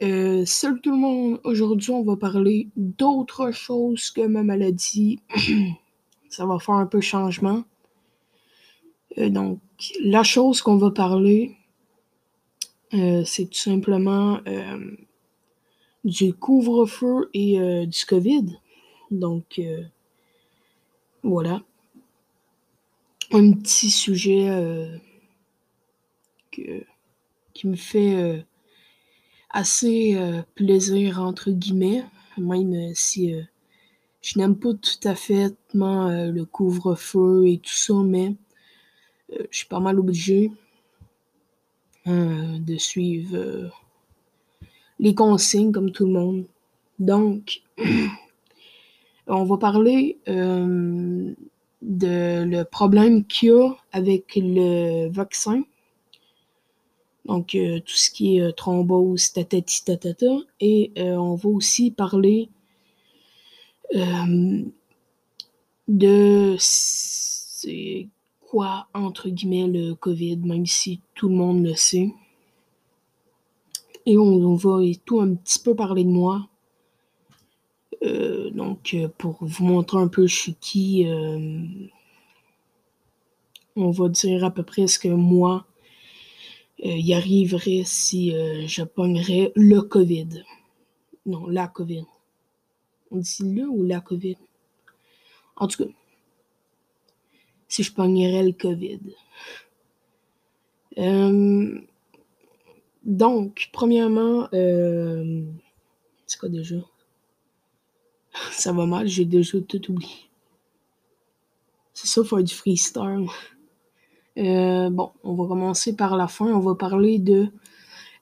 Euh, salut tout le monde, aujourd'hui on va parler d'autre chose que ma maladie. Ça va faire un peu changement. Euh, donc, la chose qu'on va parler, euh, c'est tout simplement du couvre-feu et du COVID. Donc, voilà. Un petit sujet qui me fait assez euh, plaisir, entre guillemets, même euh, si euh, je n'aime pas tout à fait le couvre-feu et tout ça, mais je suis pas mal obligé de suivre les consignes comme tout le monde. Donc, on va parler de le problème qu'il y a avec le vaccin. Donc, euh, tout ce qui est euh, thrombose, tatati tatata. Et euh, on va aussi parler de c'est quoi, entre guillemets, le COVID, même si tout le monde le sait. Et on, va tout un petit peu parler de moi. Donc, pour vous montrer un peu je suis qui, on va dire à peu près ce que moi y arriverait si euh, je pognerais le COVID. Non, la COVID. On dit le ou la COVID? En tout cas, si je pognerais le COVID. Euh, donc, premièrement, euh, c'est quoi déjà? Ça va mal, j'ai déjà tout oublié. C'est ça, faire du freestyle. Euh, bon, on va commencer par la fin. On va parler de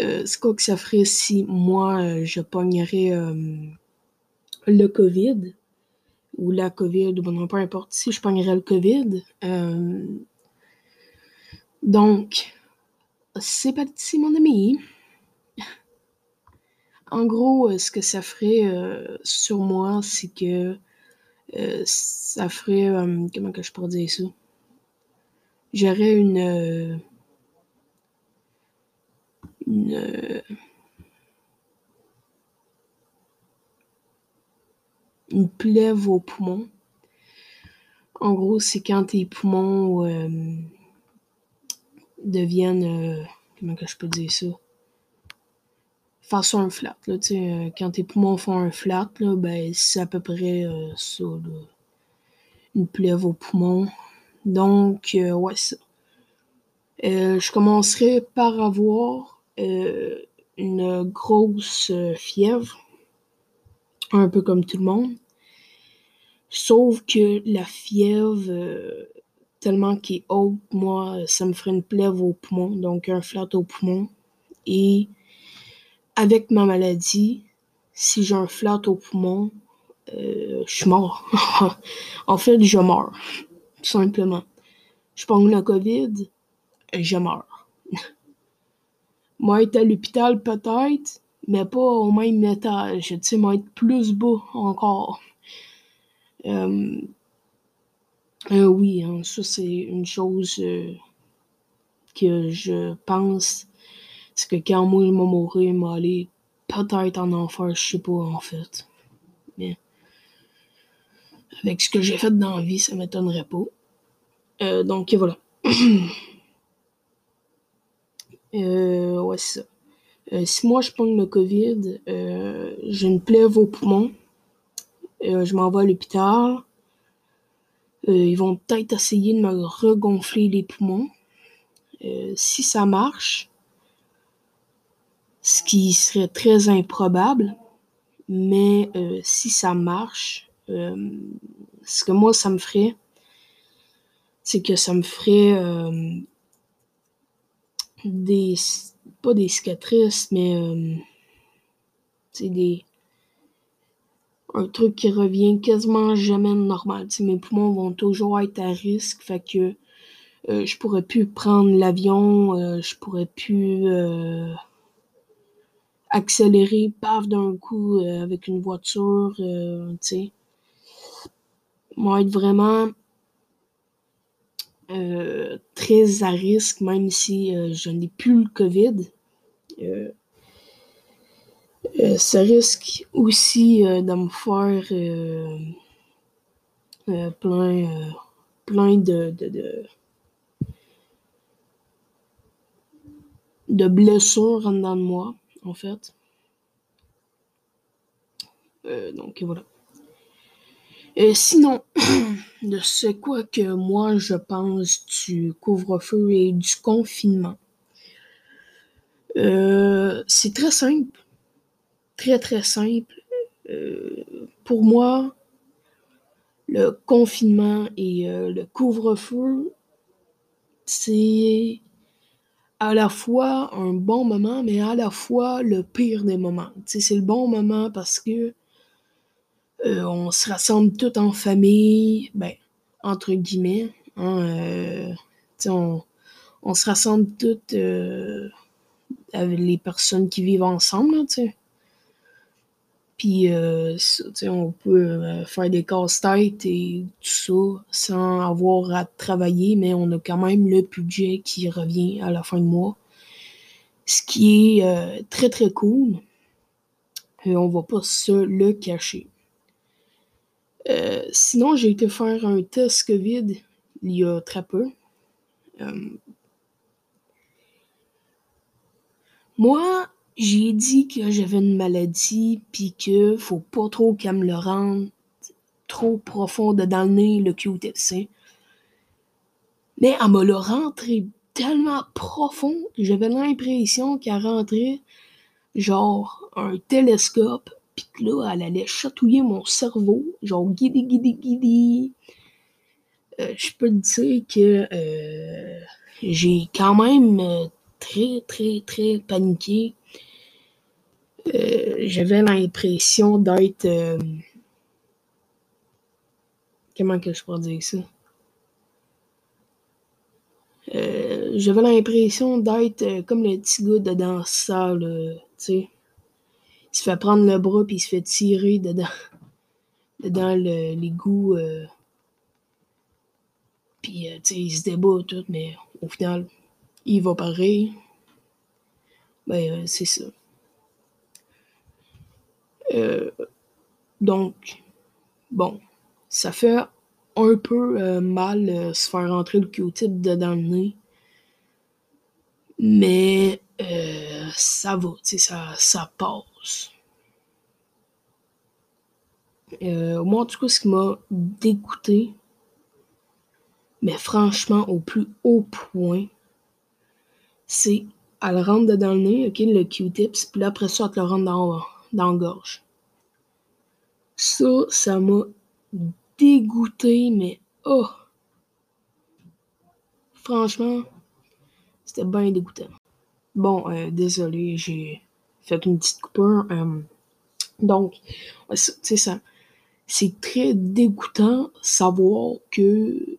euh, ce que ça ferait si moi, euh, je pognerais le COVID ou la COVID, ou bon, peu importe, si je pognerais le COVID. Donc, c'est parti, mon ami. En gros, ce que ça ferait sur moi, c'est que ça ferait. comment que je pourrais dire ça? J'aurais une. euh, une. euh, une plèvre aux poumons. En gros, c'est quand tes poumons euh, deviennent. comment que je peux dire ça? Façon un flat, là, quand tes poumons font un flat, là, ben, c'est à peu près ça, là. Une plèvre aux poumons. Donc, euh, ouais, ça. Euh, je commencerai par avoir euh, une grosse fièvre, un peu comme tout le monde. Sauf que la fièvre, tellement qu'elle est haute, moi, ça me ferait une plèvre au poumon, donc un flat au poumon. Et avec ma maladie, si j'ai un flat au poumon, je suis mort. en fait, je meurs, simplement. Je pogne le COVID, je meurs. Moi, être à l'hôpital, peut-être, mais pas au même étage. Tu sais, moi, être plus bas encore. Euh, euh, oui, hein, ça, c'est une chose euh, que je pense. C'est que quand moi, je vais mourir, je vais aller peut-être en enfer, je sais pas, en fait. Mais avec ce que j'ai fait dans la vie, ça m'étonnerait pas. Euh, donc, voilà. Euh, ouais, ça. Euh, si moi je pogne le COVID, j'ai une plèvre au poumon, je m'en vais à l'hôpital. Ils vont peut-être essayer de me regonfler les poumons. Si ça marche, ce qui serait très improbable, mais si ça marche, ce que moi ça me ferait, c'est que ça me ferait euh, des pas des cicatrices, mais euh, c'est des un truc qui revient quasiment jamais normal. Mes poumons vont toujours être à risque, fait que euh, je pourrais plus prendre l'avion, euh, je pourrais plus accélérer, paf, d'un coup avec une voiture, tu sais. Moi, être vraiment euh, très à risque, même si euh, je n'ai plus le COVID. Euh, ça risque aussi de me faire plein, plein de, de, de, de blessures en dedans de moi, en fait. donc voilà. Et sinon, de ce quoi que moi je pense du couvre-feu et du confinement. Euh, c'est très simple. Très très simple. Euh, pour moi, le confinement et euh, le couvre-feu, c'est à la fois un bon moment, mais à la fois le pire des moments. c'est le bon moment parce que euh, on se rassemble tout en famille, ben, entre guillemets. Hein, euh, on, on, se rassemble toutes euh, avec les personnes qui vivent ensemble, sais. Puis, on peut faire des casse-têtes et tout ça sans avoir à travailler, mais on a quand même le budget qui revient à la fin de mois. Ce qui est très, très cool. Et on va pas se le cacher. Euh, sinon, j'ai été faire un test COVID il y a très peu. Euh, moi, j'ai dit que j'avais une maladie, puis que faut pas trop qu'elle me le rende trop profond dans le nez, le Q-tip, Mais elle me l'a rentré tellement profond j'avais l'impression qu'elle rentrait genre un télescope puis là, elle allait chatouiller mon cerveau, genre guidi, guidi, guidi. Euh, je peux te dire que euh, j'ai quand même euh, très, très, très paniqué. J'avais l'impression d'être. comment que je pourrais dire ça? J'avais l'impression d'être comme le petit gars de dans ça, tu sais il se fait prendre le bras puis il se fait tirer dedans, dedans l'égout. Euh, puis, euh, tu sais, il se débat tout, mais au final, il va pareil. Ben, euh, c'est ça. donc, bon, ça fait un peu mal se faire rentrer le Q-tip dedans le nez. Mais ça va, ça, ça passe. Euh, moi, en tout cas, ce qui m'a dégoûté, mais franchement, au plus haut point, c'est elle rentre dedans le nez, le Q-tips, puis après ça, elle te le rentre dans, dans la gorge. Ça, ça m'a dégoûté, mais oh! Franchement, c'était bien dégoûtant. Bon, euh, désolé, j'ai fait une petite coupure. Euh, donc, c'est ça. C'est très dégoûtant savoir que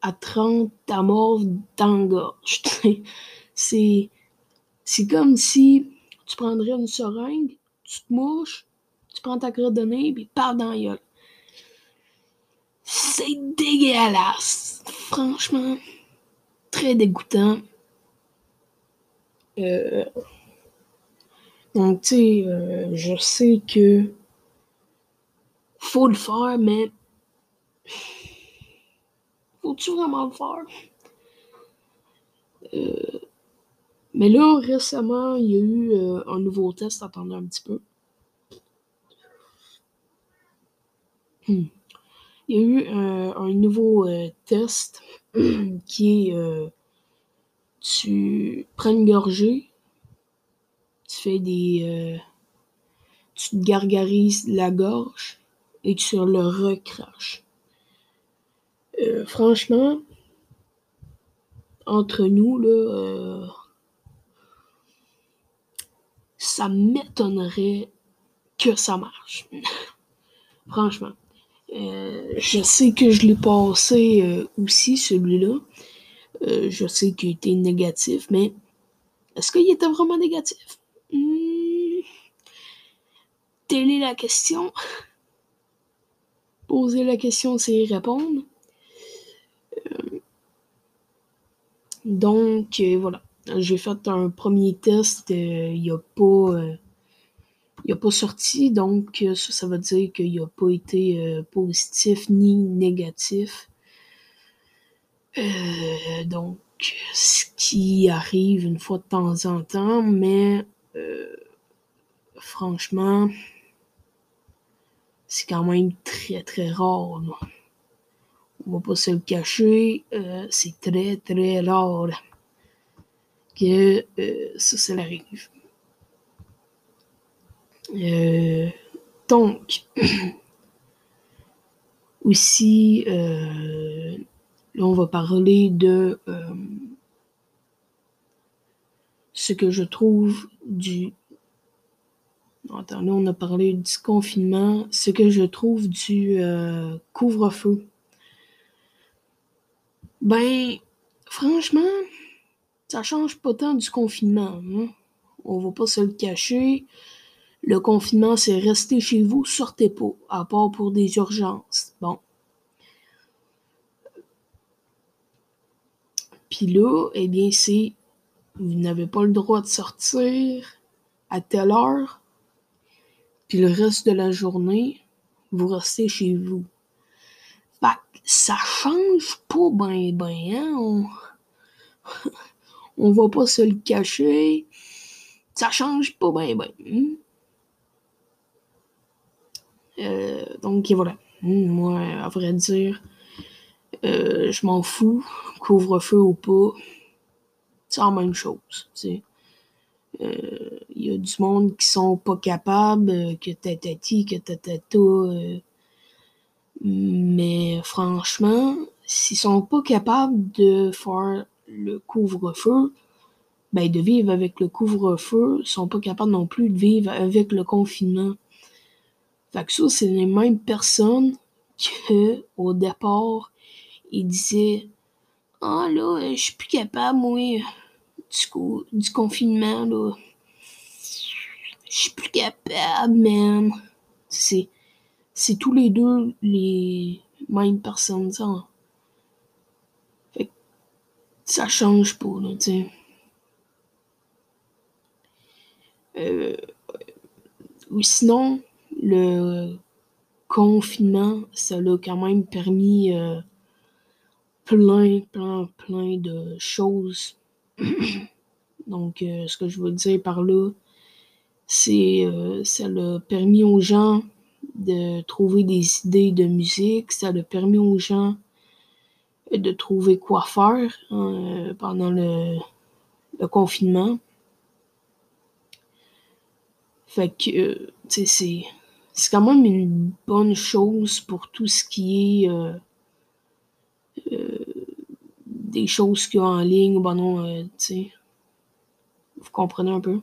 à 30, t'as mort dans gorge. c'est, c'est comme si tu prendrais une seringue, tu te mouches, tu prends ta crotte de nez, puis pars dans la gueule. C'est dégueulasse. Franchement, très dégoûtant. Euh, donc, tu sais, euh, je sais que faut le faire, mais faut-tu vraiment le faire? Euh, mais là, récemment, il y a eu un nouveau test. Attendez un petit peu. Hmm. Il y a eu un nouveau test qui est tu prends une gorgée, tu fais des. Euh, tu te gargarises la gorge et tu le recraches. Euh, franchement, entre nous, euh, ça m'étonnerait que ça marche. franchement. je sais que je l'ai passé aussi, celui-là. Euh, je sais qu'il était négatif, mais est-ce qu'il était vraiment négatif? Hmm. Telle est la question. Poser la question, c'est y répondre. Euh, donc, euh, voilà. J'ai fait un premier test il n'y a pas il n'a pas sorti, donc ça, ça veut dire qu'il n'a pas été positif ni négatif. Donc, ce qui arrive une fois de temps en temps, mais franchement, c'est quand même très très rare. Là. On va pas se le cacher, euh, c'est très très rare que euh, ça, ça arrive. Euh, donc, aussi, là, on va parler de ce que je trouve du Attends, là, on a parlé du confinement. Ce que je trouve du euh, couvre-feu. Ben, franchement, ça change pas tant du confinement. Hein. On va pas se le cacher. Le confinement, c'est rester chez vous, sortez pas, à part pour des urgences. Bon. Puis là, eh bien, c'est vous n'avez pas le droit de sortir à telle heure, puis le reste de la journée, vous restez chez vous. Fait ça change pas ben ben, hein? On... On va pas se le cacher. Ça change pas ben ben. Hein? Euh, donc voilà. Moi, à vrai dire, euh, je m'en fous, couvre-feu ou pas, c'est la même chose. Il euh, y a du monde qui sont pas capables, euh, que tatati, que tatata. Euh, mais franchement, s'ils sont pas capables de faire le couvre-feu, ben de vivre avec le couvre-feu, ils sont pas capables non plus de vivre avec le confinement. Fait que ça, c'est les mêmes personnes que au départ, ils disaient Ah là, je suis plus capable, moi du, du confinement, là. Je suis plus capable, man. C'est, c'est tous les deux les mêmes personnes, ça. Fait ça change pas, là, tu sais. Euh, sinon, le confinement, ça l'a quand même permis euh, plein, plein, plein de choses Donc, euh, ce que je veux dire par là, c'est euh, ça l'a permis aux gens de trouver des idées de musique, ça l'a permis aux gens de trouver quoi faire hein, pendant le, confinement. Fait que, euh, tu sais, c'est quand même une bonne chose pour tout ce qui est des choses qu'il y a en ligne, ben non, euh, tu vous comprenez un peu?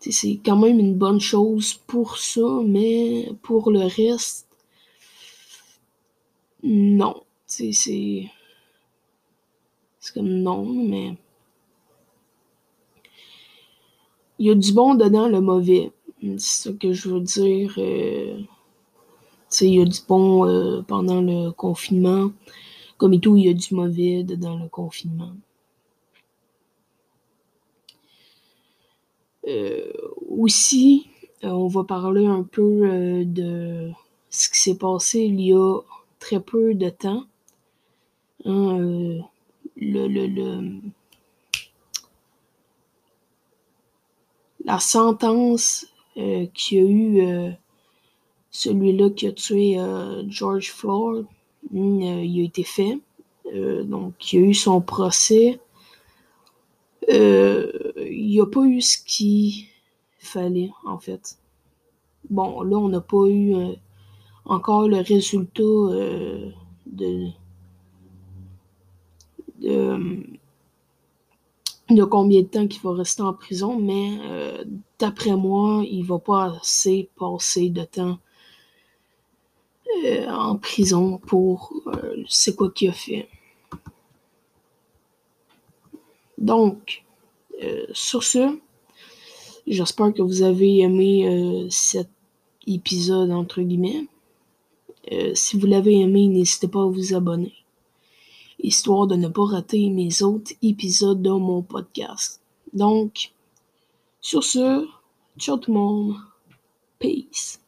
C'est quand même une bonne chose pour ça, mais pour le reste, non. C'est. C'est comme non, mais. Il y a du bon dedans, le mauvais. C'est ça que je veux dire. Euh, il y a du bon euh, pendant le confinement. Comme tout, il y a du mauvais dans le confinement. Euh, aussi, euh, on va parler un peu euh, de ce qui s'est passé il y a très peu de temps. Hein, la sentence qu'il y a eu celui-là qui a tué George Floyd, il a été fait. Euh, donc, il a eu son procès. Euh, il n'y a pas eu ce qu'il fallait, en fait. Bon, là, on n'a pas eu encore le résultat de, de, combien de temps qu'il va rester en prison, mais d'après moi, il va pas assez passer de temps euh, en prison pour euh, c'est quoi qu'il a fait. Donc, euh, sur ce, j'espère que vous avez aimé cet épisode entre guillemets. si vous l'avez aimé, n'hésitez pas à vous abonner, histoire de ne pas rater mes autres épisodes de mon podcast. Donc, sur ce, ciao tout le monde.